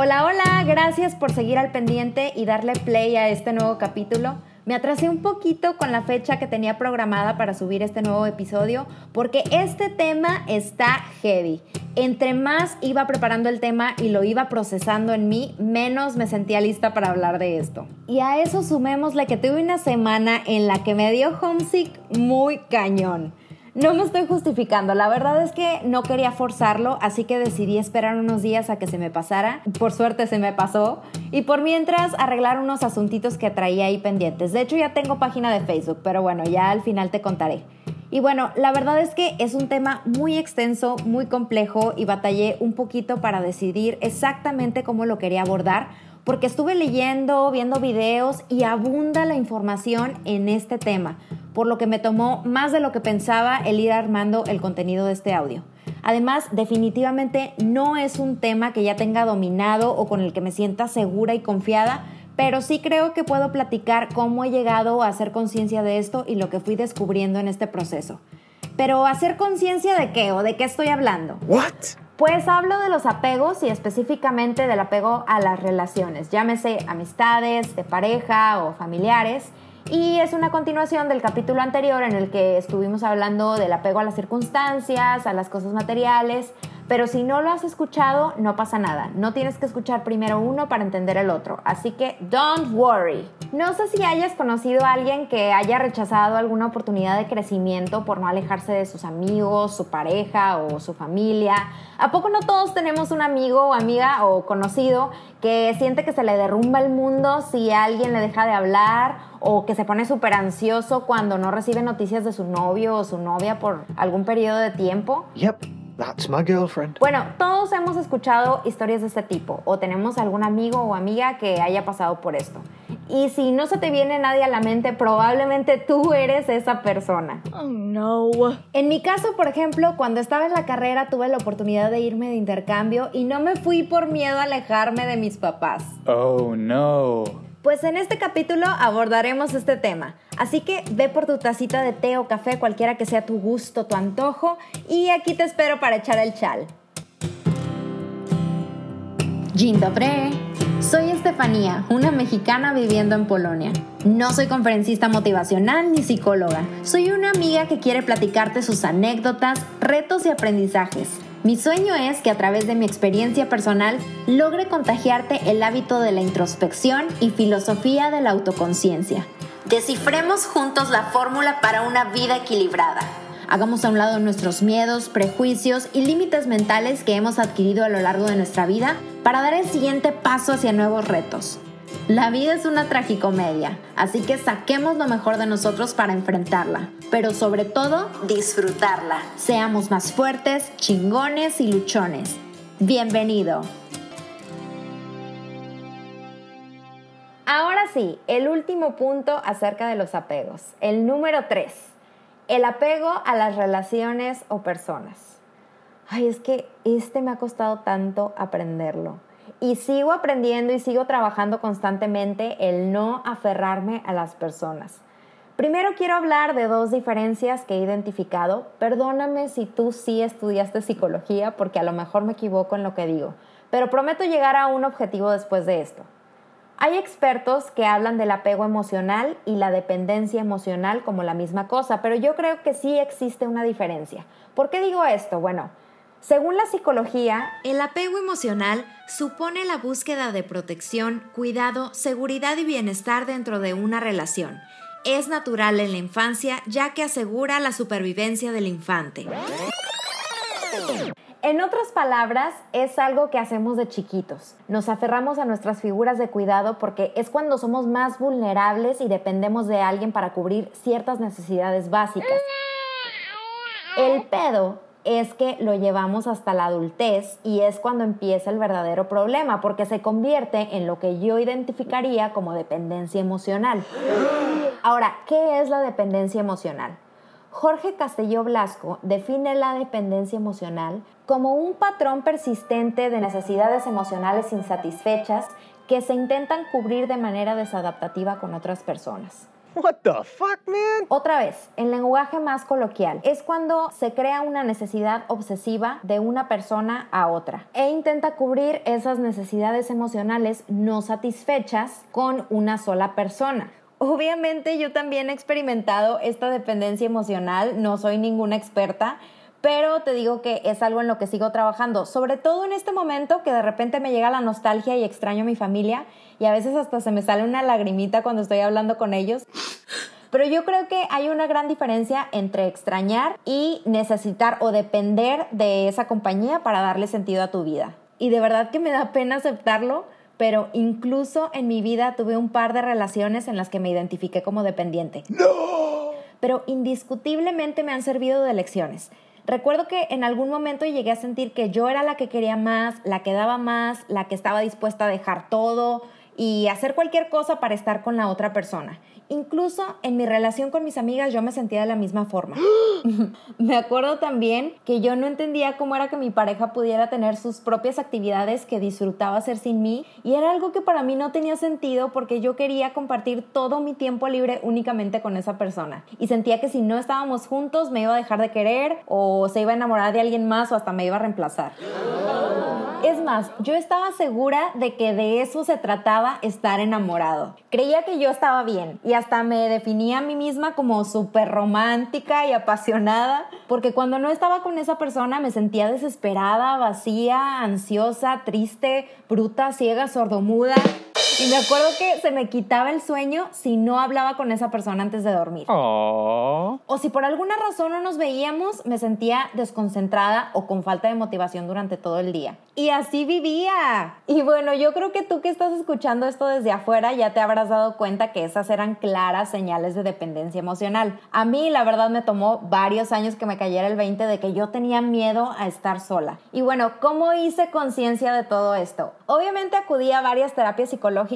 Hola, hola, gracias por seguir al pendiente y darle play a este nuevo capítulo. Me atrasé un poquito con la fecha que tenía programada para subir este nuevo episodio porque este tema está heavy. Entre más iba preparando el tema y lo iba procesando en mí, menos me sentía lista para hablar de esto. Y a eso sumémosle que tuve una semana en la que me dio homesick muy cañón. No me estoy justificando, la verdad es que no quería forzarlo, así que decidí esperar unos días a que se me pasara. Por suerte se me pasó. Y por mientras arreglar unos asuntitos que traía ahí pendientes. De hecho ya tengo página de Facebook, pero bueno, ya al final te contaré. Y bueno, la verdad es que es un tema muy extenso, muy complejo y batallé un poquito para decidir exactamente cómo lo quería abordar, porque estuve leyendo, viendo videos y abunda la información en este tema por lo que me tomó más de lo que pensaba el ir armando el contenido de este audio. Además, definitivamente no es un tema que ya tenga dominado o con el que me sienta segura y confiada, pero sí creo que puedo platicar cómo he llegado a hacer conciencia de esto y lo que fui descubriendo en este proceso. Pero hacer conciencia de qué o de qué estoy hablando? What? Pues hablo de los apegos y específicamente del apego a las relaciones, llámese amistades, de pareja o familiares. Y es una continuación del capítulo anterior en el que estuvimos hablando del apego a las circunstancias, a las cosas materiales, pero si no lo has escuchado, no pasa nada. No tienes que escuchar primero uno para entender el otro. Así que, don't worry. No sé si hayas conocido a alguien que haya rechazado alguna oportunidad de crecimiento por no alejarse de sus amigos, su pareja o su familia. ¿A poco no todos tenemos un amigo o amiga o conocido que siente que se le derrumba el mundo si alguien le deja de hablar o que se pone súper ansioso cuando no recibe noticias de su novio o su novia por algún periodo de tiempo? Yep. That's my girlfriend. Bueno, todos hemos escuchado historias de este tipo o tenemos algún amigo o amiga que haya pasado por esto. Y si no se te viene nadie a la mente, probablemente tú eres esa persona. Oh no. En mi caso, por ejemplo, cuando estaba en la carrera tuve la oportunidad de irme de intercambio y no me fui por miedo a alejarme de mis papás. Oh no. Pues en este capítulo abordaremos este tema. Así que ve por tu tacita de té o café, cualquiera que sea tu gusto, tu antojo, y aquí te espero para echar el chal. Dzień. Soy Estefanía, una mexicana viviendo en Polonia. No soy conferencista motivacional ni psicóloga. Soy una amiga que quiere platicarte sus anécdotas, retos y aprendizajes mi sueño es que a través de mi experiencia personal logre contagiarte el hábito de la introspección y filosofía de la autoconciencia. Descifremos juntos la fórmula para una vida equilibrada. Hagamos a un lado nuestros miedos, prejuicios y límites mentales que hemos adquirido a lo largo de nuestra vida para dar el siguiente paso hacia nuevos retos. La vida es una tragicomedia, así que saquemos lo mejor de nosotros para enfrentarla, pero sobre todo disfrutarla. Seamos más fuertes, chingones y luchones. Bienvenido. Ahora sí, el último punto acerca de los apegos, el número 3, el apego a las relaciones o personas. Ay, es que este me ha costado tanto aprenderlo y sigo aprendiendo y sigo trabajando constantemente el no aferrarme a las personas. Primero quiero hablar de dos diferencias que he identificado. Perdóname si tú sí estudiaste psicología porque a lo mejor me equivoco en lo que digo, pero prometo llegar a un objetivo después de esto. Hay expertos que hablan del apego emocional y la dependencia emocional como la misma cosa, pero yo creo que sí existe una diferencia. ¿Por qué digo esto? Bueno, según la psicología, el apego emocional supone la búsqueda de protección, cuidado, seguridad y bienestar dentro de una relación. Es natural en la infancia ya que asegura la supervivencia del infante. En otras palabras, es algo que hacemos de chiquitos. Nos aferramos a nuestras figuras de cuidado porque es cuando somos más vulnerables y dependemos de alguien para cubrir ciertas necesidades básicas. El pedo es que lo llevamos hasta la adultez y es cuando empieza el verdadero problema, porque se convierte en lo que yo identificaría como dependencia emocional. Ahora, ¿qué es la dependencia emocional? Jorge Castelló Blasco define la dependencia emocional como un patrón persistente de necesidades emocionales insatisfechas que se intentan cubrir de manera desadaptativa con otras personas. What the fuck, man? Otra vez, en lenguaje más coloquial, es cuando se crea una necesidad obsesiva de una persona a otra e intenta cubrir esas necesidades emocionales no satisfechas con una sola persona. Obviamente yo también he experimentado esta dependencia emocional, no soy ninguna experta, pero te digo que es algo en lo que sigo trabajando, sobre todo en este momento que de repente me llega la nostalgia y extraño a mi familia y a veces hasta se me sale una lagrimita cuando estoy hablando con ellos. Pero yo creo que hay una gran diferencia entre extrañar y necesitar o depender de esa compañía para darle sentido a tu vida. Y de verdad que me da pena aceptarlo, pero incluso en mi vida tuve un par de relaciones en las que me identifiqué como dependiente. No! Pero indiscutiblemente me han servido de lecciones. Recuerdo que en algún momento llegué a sentir que yo era la que quería más, la que daba más, la que estaba dispuesta a dejar todo y hacer cualquier cosa para estar con la otra persona. Incluso en mi relación con mis amigas yo me sentía de la misma forma. me acuerdo también que yo no entendía cómo era que mi pareja pudiera tener sus propias actividades que disfrutaba hacer sin mí y era algo que para mí no tenía sentido porque yo quería compartir todo mi tiempo libre únicamente con esa persona y sentía que si no estábamos juntos me iba a dejar de querer o se iba a enamorar de alguien más o hasta me iba a reemplazar. Es más, yo estaba segura de que de eso se trataba estar enamorado. Creía que yo estaba bien y hasta me definía a mí misma como súper romántica y apasionada, porque cuando no estaba con esa persona me sentía desesperada, vacía, ansiosa, triste, bruta, ciega, sordomuda. Y me acuerdo que se me quitaba el sueño si no hablaba con esa persona antes de dormir. Aww. O si por alguna razón no nos veíamos, me sentía desconcentrada o con falta de motivación durante todo el día. Y así vivía. Y bueno, yo creo que tú que estás escuchando esto desde afuera ya te habrás dado cuenta que esas eran claras señales de dependencia emocional. A mí la verdad me tomó varios años que me cayera el 20 de que yo tenía miedo a estar sola. Y bueno, ¿cómo hice conciencia de todo esto? Obviamente acudí a varias terapias psicológicas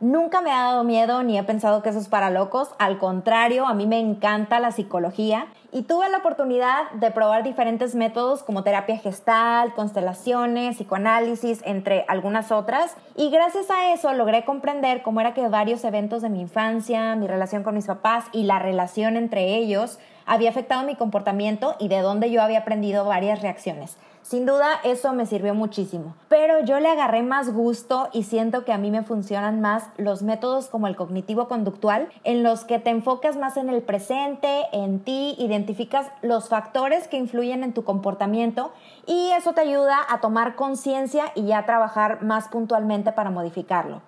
nunca me ha dado miedo ni he pensado que eso es para locos. Al contrario, a mí me encanta la psicología y tuve la oportunidad de probar diferentes métodos como terapia gestal, constelaciones, psicoanálisis, entre algunas otras. Y gracias a eso logré comprender cómo era que varios eventos de mi infancia, mi relación con mis papás y la relación entre ellos había afectado mi comportamiento y de dónde yo había aprendido varias reacciones. Sin duda eso me sirvió muchísimo, pero yo le agarré más gusto y siento que a mí me funcionan más los métodos como el cognitivo conductual, en los que te enfocas más en el presente, en ti, identificas los factores que influyen en tu comportamiento y eso te ayuda a tomar conciencia y ya trabajar más puntualmente para modificarlo.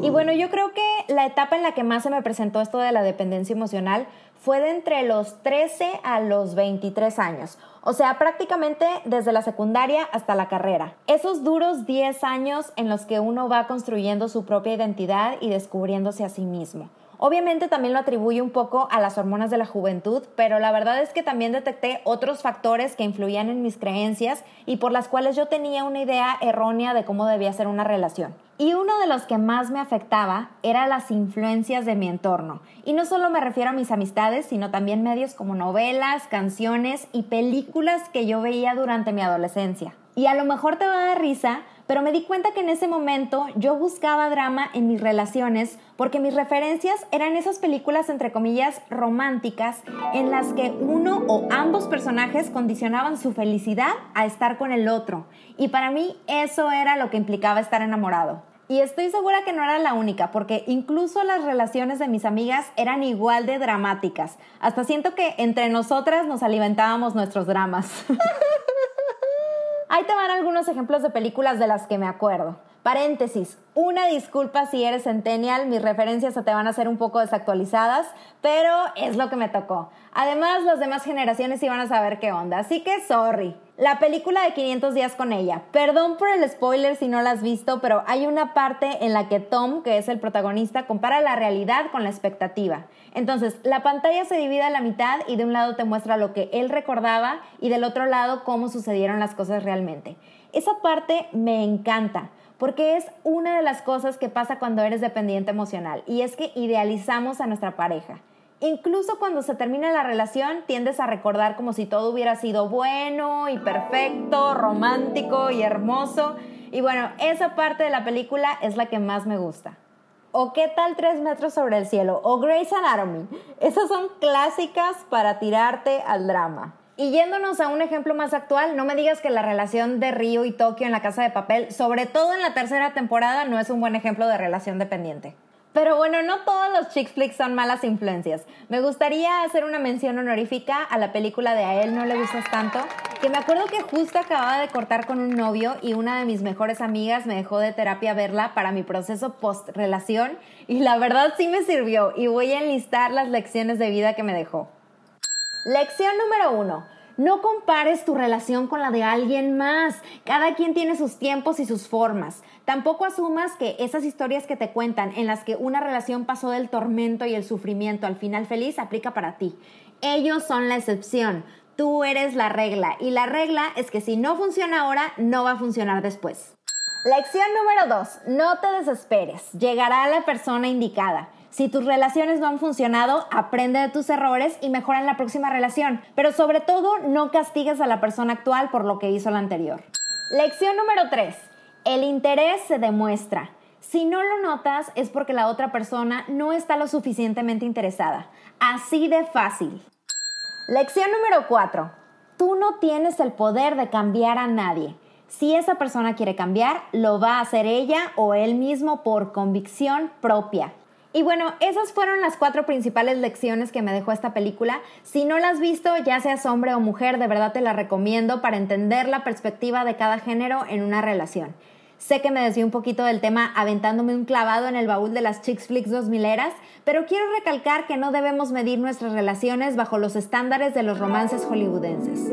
Y bueno, yo creo que la etapa en la que más se me presentó esto de la dependencia emocional fue de entre los 13 a los 23 años, o sea, prácticamente desde la secundaria hasta la carrera. Esos duros 10 años en los que uno va construyendo su propia identidad y descubriéndose a sí mismo. Obviamente también lo atribuye un poco a las hormonas de la juventud, pero la verdad es que también detecté otros factores que influían en mis creencias y por las cuales yo tenía una idea errónea de cómo debía ser una relación. Y uno de los que más me afectaba era las influencias de mi entorno. Y no solo me refiero a mis amistades, sino también medios como novelas, canciones y películas que yo veía durante mi adolescencia. Y a lo mejor te va a dar risa, pero me di cuenta que en ese momento yo buscaba drama en mis relaciones porque mis referencias eran esas películas entre comillas románticas en las que uno o ambos personajes condicionaban su felicidad a estar con el otro. Y para mí eso era lo que implicaba estar enamorado. Y estoy segura que no era la única, porque incluso las relaciones de mis amigas eran igual de dramáticas. Hasta siento que entre nosotras nos alimentábamos nuestros dramas. Ahí te van algunos ejemplos de películas de las que me acuerdo. Paréntesis, una disculpa si eres centennial, mis referencias te van a ser un poco desactualizadas, pero es lo que me tocó. Además, las demás generaciones iban a saber qué onda, así que sorry. La película de 500 días con ella. Perdón por el spoiler si no la has visto, pero hay una parte en la que Tom, que es el protagonista, compara la realidad con la expectativa. Entonces, la pantalla se divide a la mitad y de un lado te muestra lo que él recordaba y del otro lado cómo sucedieron las cosas realmente. Esa parte me encanta porque es una de las cosas que pasa cuando eres dependiente emocional y es que idealizamos a nuestra pareja. Incluso cuando se termina la relación, tiendes a recordar como si todo hubiera sido bueno y perfecto, romántico y hermoso. Y bueno, esa parte de la película es la que más me gusta. o qué tal tres metros sobre el cielo, o Grey's Anatomy. Esas son clásicas para tirarte al drama. Y yéndonos a un ejemplo más actual, no me digas que la relación de Río y Tokio en la casa de papel, sobre todo en la tercera temporada, no es un buen ejemplo de relación dependiente. Pero bueno, no todos los chick flicks son malas influencias. Me gustaría hacer una mención honorífica a la película de A él no le gustas tanto, que me acuerdo que justo acababa de cortar con un novio y una de mis mejores amigas me dejó de terapia verla para mi proceso post relación y la verdad sí me sirvió y voy a enlistar las lecciones de vida que me dejó. Lección número uno. No compares tu relación con la de alguien más. Cada quien tiene sus tiempos y sus formas. Tampoco asumas que esas historias que te cuentan en las que una relación pasó del tormento y el sufrimiento al final feliz aplica para ti. Ellos son la excepción. Tú eres la regla y la regla es que si no funciona ahora, no va a funcionar después. Lección número 2. No te desesperes. Llegará la persona indicada. Si tus relaciones no han funcionado, aprende de tus errores y mejora en la próxima relación. Pero sobre todo, no castigues a la persona actual por lo que hizo la anterior. Lección número 3. El interés se demuestra. Si no lo notas es porque la otra persona no está lo suficientemente interesada. Así de fácil. Lección número 4. Tú no tienes el poder de cambiar a nadie. Si esa persona quiere cambiar, lo va a hacer ella o él mismo por convicción propia. Y bueno, esas fueron las cuatro principales lecciones que me dejó esta película. Si no la has visto, ya seas hombre o mujer, de verdad te la recomiendo para entender la perspectiva de cada género en una relación. Sé que me desvié un poquito del tema aventándome un clavado en el baúl de las Chicks Flicks 2000eras, pero quiero recalcar que no debemos medir nuestras relaciones bajo los estándares de los romances hollywoodenses.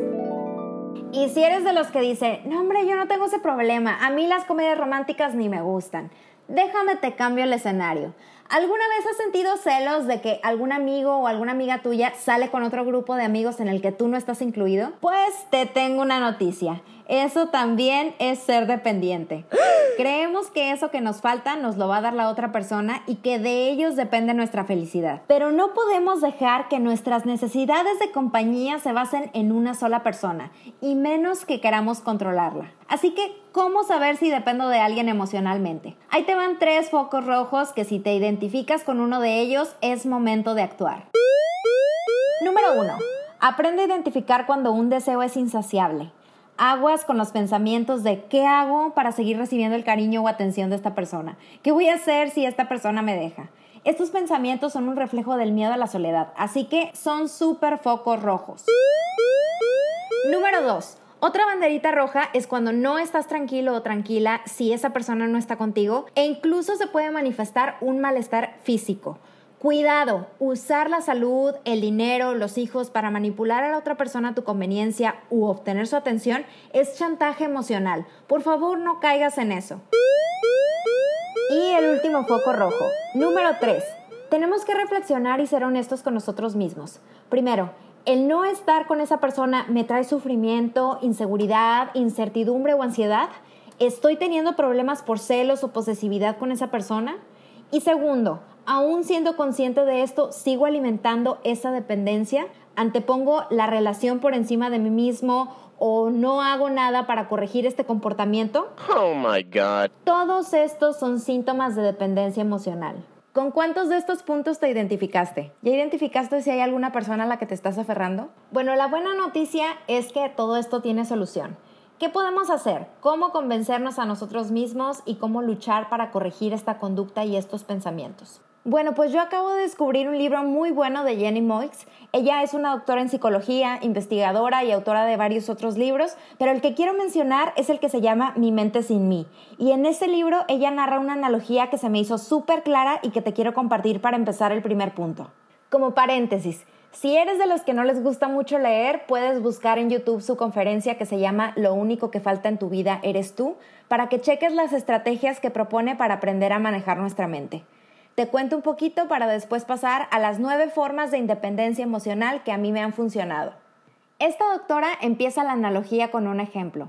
Y si eres de los que dice, no hombre, yo no tengo ese problema, a mí las comedias románticas ni me gustan, déjame te cambio el escenario. ¿Alguna vez has sentido celos de que algún amigo o alguna amiga tuya sale con otro grupo de amigos en el que tú no estás incluido? Pues te tengo una noticia. Eso también es ser dependiente. Creemos que eso que nos falta nos lo va a dar la otra persona y que de ellos depende nuestra felicidad. Pero no podemos dejar que nuestras necesidades de compañía se basen en una sola persona, y menos que queramos controlarla. Así que, ¿cómo saber si dependo de alguien emocionalmente? Ahí te van tres focos rojos que si te identificas con uno de ellos es momento de actuar. Número 1. Aprende a identificar cuando un deseo es insaciable aguas con los pensamientos de qué hago para seguir recibiendo el cariño o atención de esta persona. ¿Qué voy a hacer si esta persona me deja? Estos pensamientos son un reflejo del miedo a la soledad, así que son súper focos rojos. Número 2. Otra banderita roja es cuando no estás tranquilo o tranquila si esa persona no está contigo e incluso se puede manifestar un malestar físico. Cuidado, usar la salud, el dinero, los hijos para manipular a la otra persona a tu conveniencia u obtener su atención es chantaje emocional. Por favor, no caigas en eso. Y el último foco rojo. Número 3. Tenemos que reflexionar y ser honestos con nosotros mismos. Primero, el no estar con esa persona me trae sufrimiento, inseguridad, incertidumbre o ansiedad. ¿Estoy teniendo problemas por celos o posesividad con esa persona? Y segundo, aún siendo consciente de esto, sigo alimentando esa dependencia, antepongo la relación por encima de mí mismo o no hago nada para corregir este comportamiento. Oh my God. Todos estos son síntomas de dependencia emocional. ¿Con cuántos de estos puntos te identificaste? ¿Ya identificaste si hay alguna persona a la que te estás aferrando? Bueno, la buena noticia es que todo esto tiene solución. ¿Qué podemos hacer? ¿Cómo convencernos a nosotros mismos y cómo luchar para corregir esta conducta y estos pensamientos? Bueno, pues yo acabo de descubrir un libro muy bueno de Jenny Moix. Ella es una doctora en psicología, investigadora y autora de varios otros libros, pero el que quiero mencionar es el que se llama Mi mente sin mí. Y en ese libro ella narra una analogía que se me hizo súper clara y que te quiero compartir para empezar el primer punto. Como paréntesis, si eres de los que no les gusta mucho leer, puedes buscar en YouTube su conferencia que se llama Lo único que falta en tu vida eres tú, para que cheques las estrategias que propone para aprender a manejar nuestra mente. Te cuento un poquito para después pasar a las nueve formas de independencia emocional que a mí me han funcionado. Esta doctora empieza la analogía con un ejemplo.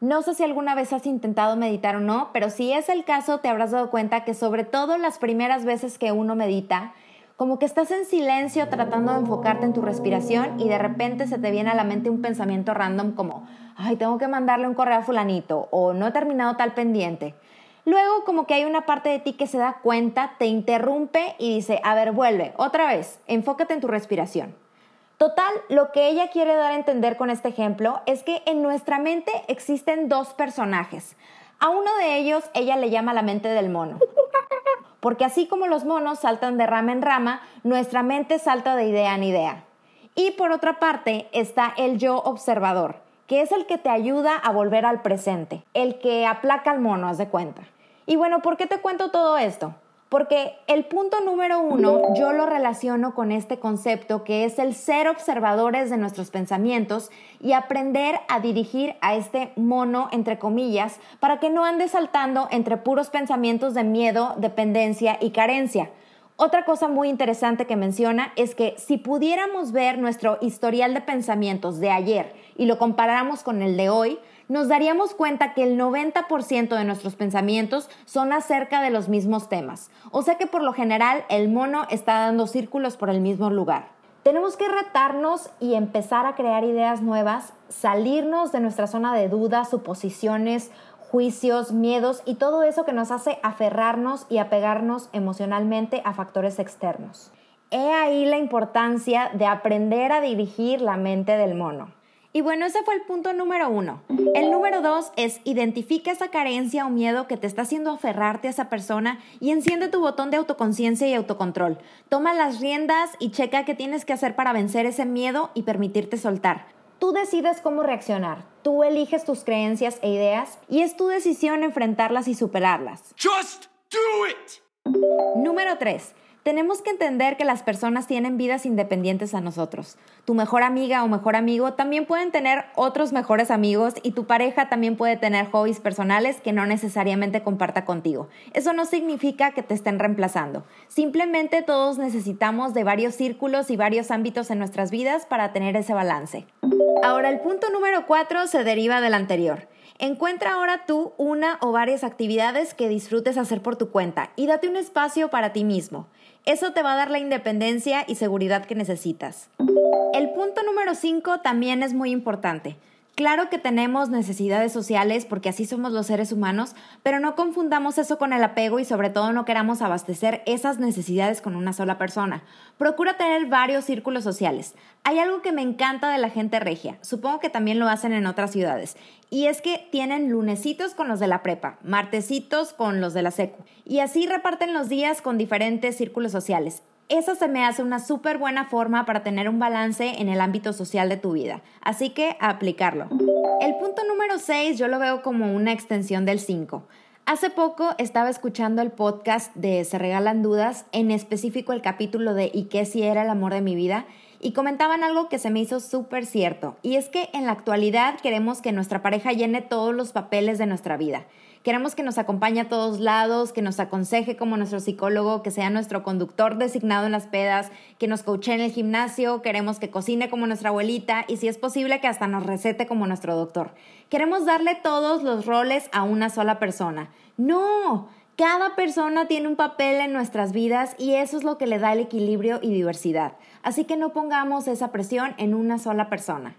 No sé si alguna vez has intentado meditar o no, pero si es el caso te habrás dado cuenta que sobre todo las primeras veces que uno medita, como que estás en silencio tratando de enfocarte en tu respiración y de repente se te viene a la mente un pensamiento random como, ay, tengo que mandarle un correo a fulanito o no he terminado tal pendiente. Luego como que hay una parte de ti que se da cuenta, te interrumpe y dice, a ver, vuelve, otra vez, enfócate en tu respiración. Total, lo que ella quiere dar a entender con este ejemplo es que en nuestra mente existen dos personajes. A uno de ellos ella le llama la mente del mono. Porque así como los monos saltan de rama en rama, nuestra mente salta de idea en idea. Y por otra parte está el yo observador, que es el que te ayuda a volver al presente, el que aplaca al mono, haz de cuenta. Y bueno, ¿por qué te cuento todo esto? Porque el punto número uno yo lo relaciono con este concepto que es el ser observadores de nuestros pensamientos y aprender a dirigir a este mono, entre comillas, para que no ande saltando entre puros pensamientos de miedo, dependencia y carencia. Otra cosa muy interesante que menciona es que si pudiéramos ver nuestro historial de pensamientos de ayer y lo comparáramos con el de hoy, nos daríamos cuenta que el 90% de nuestros pensamientos son acerca de los mismos temas. O sea que por lo general el mono está dando círculos por el mismo lugar. Tenemos que retarnos y empezar a crear ideas nuevas, salirnos de nuestra zona de dudas, suposiciones, juicios, miedos y todo eso que nos hace aferrarnos y apegarnos emocionalmente a factores externos. He ahí la importancia de aprender a dirigir la mente del mono. Y bueno, ese fue el punto número uno. El número dos es identifica esa carencia o miedo que te está haciendo aferrarte a esa persona y enciende tu botón de autoconciencia y autocontrol. Toma las riendas y checa qué tienes que hacer para vencer ese miedo y permitirte soltar. Tú decides cómo reaccionar, tú eliges tus creencias e ideas y es tu decisión enfrentarlas y superarlas. Just do it! Número 3. Tenemos que entender que las personas tienen vidas independientes a nosotros. Tu mejor amiga o mejor amigo también pueden tener otros mejores amigos y tu pareja también puede tener hobbies personales que no necesariamente comparta contigo. Eso no significa que te estén reemplazando. Simplemente todos necesitamos de varios círculos y varios ámbitos en nuestras vidas para tener ese balance. Ahora el punto número 4 se deriva del anterior. Encuentra ahora tú una o varias actividades que disfrutes hacer por tu cuenta y date un espacio para ti mismo. Eso te va a dar la independencia y seguridad que necesitas. El punto número 5 también es muy importante. Claro que tenemos necesidades sociales porque así somos los seres humanos, pero no confundamos eso con el apego y sobre todo no queramos abastecer esas necesidades con una sola persona. Procura tener varios círculos sociales. Hay algo que me encanta de la gente regia, supongo que también lo hacen en otras ciudades, y es que tienen lunesitos con los de la prepa, martesitos con los de la secu, y así reparten los días con diferentes círculos sociales. Eso se me hace una súper buena forma para tener un balance en el ámbito social de tu vida. Así que a aplicarlo. El punto número 6 yo lo veo como una extensión del 5. Hace poco estaba escuchando el podcast de Se Regalan Dudas, en específico el capítulo de ¿Y qué si era el amor de mi vida? Y comentaban algo que se me hizo súper cierto, y es que en la actualidad queremos que nuestra pareja llene todos los papeles de nuestra vida. Queremos que nos acompañe a todos lados, que nos aconseje como nuestro psicólogo, que sea nuestro conductor designado en las pedas, que nos coache en el gimnasio, queremos que cocine como nuestra abuelita y si es posible que hasta nos recete como nuestro doctor. Queremos darle todos los roles a una sola persona. No, cada persona tiene un papel en nuestras vidas y eso es lo que le da el equilibrio y diversidad. Así que no pongamos esa presión en una sola persona.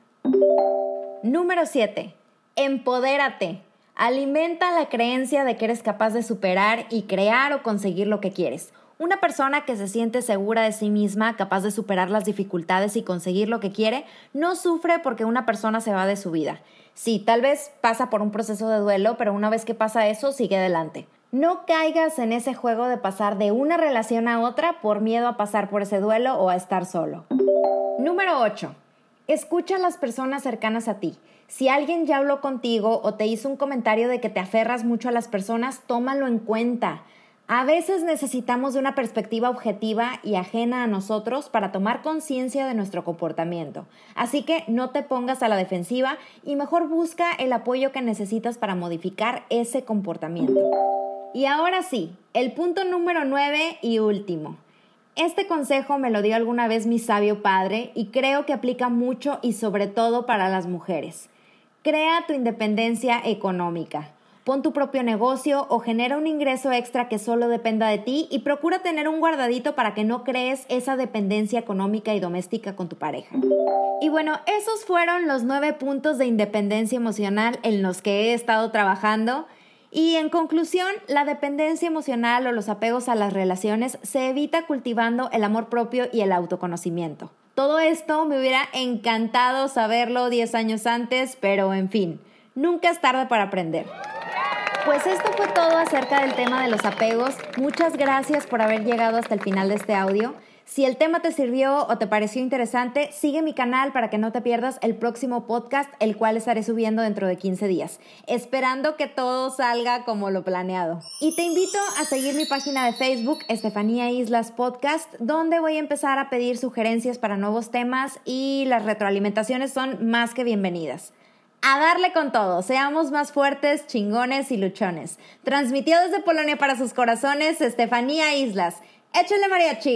Número 7. Empodérate. Alimenta la creencia de que eres capaz de superar y crear o conseguir lo que quieres. Una persona que se siente segura de sí misma, capaz de superar las dificultades y conseguir lo que quiere, no sufre porque una persona se va de su vida. Sí, tal vez pasa por un proceso de duelo, pero una vez que pasa eso, sigue adelante. No caigas en ese juego de pasar de una relación a otra por miedo a pasar por ese duelo o a estar solo. Número 8. Escucha a las personas cercanas a ti. Si alguien ya habló contigo o te hizo un comentario de que te aferras mucho a las personas, tómalo en cuenta. A veces necesitamos de una perspectiva objetiva y ajena a nosotros para tomar conciencia de nuestro comportamiento. Así que no te pongas a la defensiva y mejor busca el apoyo que necesitas para modificar ese comportamiento. Y ahora sí, el punto número 9 y último. Este consejo me lo dio alguna vez mi sabio padre y creo que aplica mucho y sobre todo para las mujeres. Crea tu independencia económica. Pon tu propio negocio o genera un ingreso extra que solo dependa de ti y procura tener un guardadito para que no crees esa dependencia económica y doméstica con tu pareja. Y bueno, esos fueron los nueve puntos de independencia emocional en los que he estado trabajando. Y en conclusión, la dependencia emocional o los apegos a las relaciones se evita cultivando el amor propio y el autoconocimiento. Todo esto me hubiera encantado saberlo 10 años antes, pero en fin, nunca es tarde para aprender. Pues esto fue todo acerca del tema de los apegos. Muchas gracias por haber llegado hasta el final de este audio. Si el tema te sirvió o te pareció interesante, sigue mi canal para que no te pierdas el próximo podcast, el cual estaré subiendo dentro de 15 días, esperando que todo salga como lo planeado. Y te invito a seguir mi página de Facebook, Estefanía Islas Podcast, donde voy a empezar a pedir sugerencias para nuevos temas y las retroalimentaciones son más que bienvenidas. A darle con todo, seamos más fuertes, chingones y luchones. Transmitido desde Polonia para sus corazones, Estefanía Islas. H L M अरे अच्छी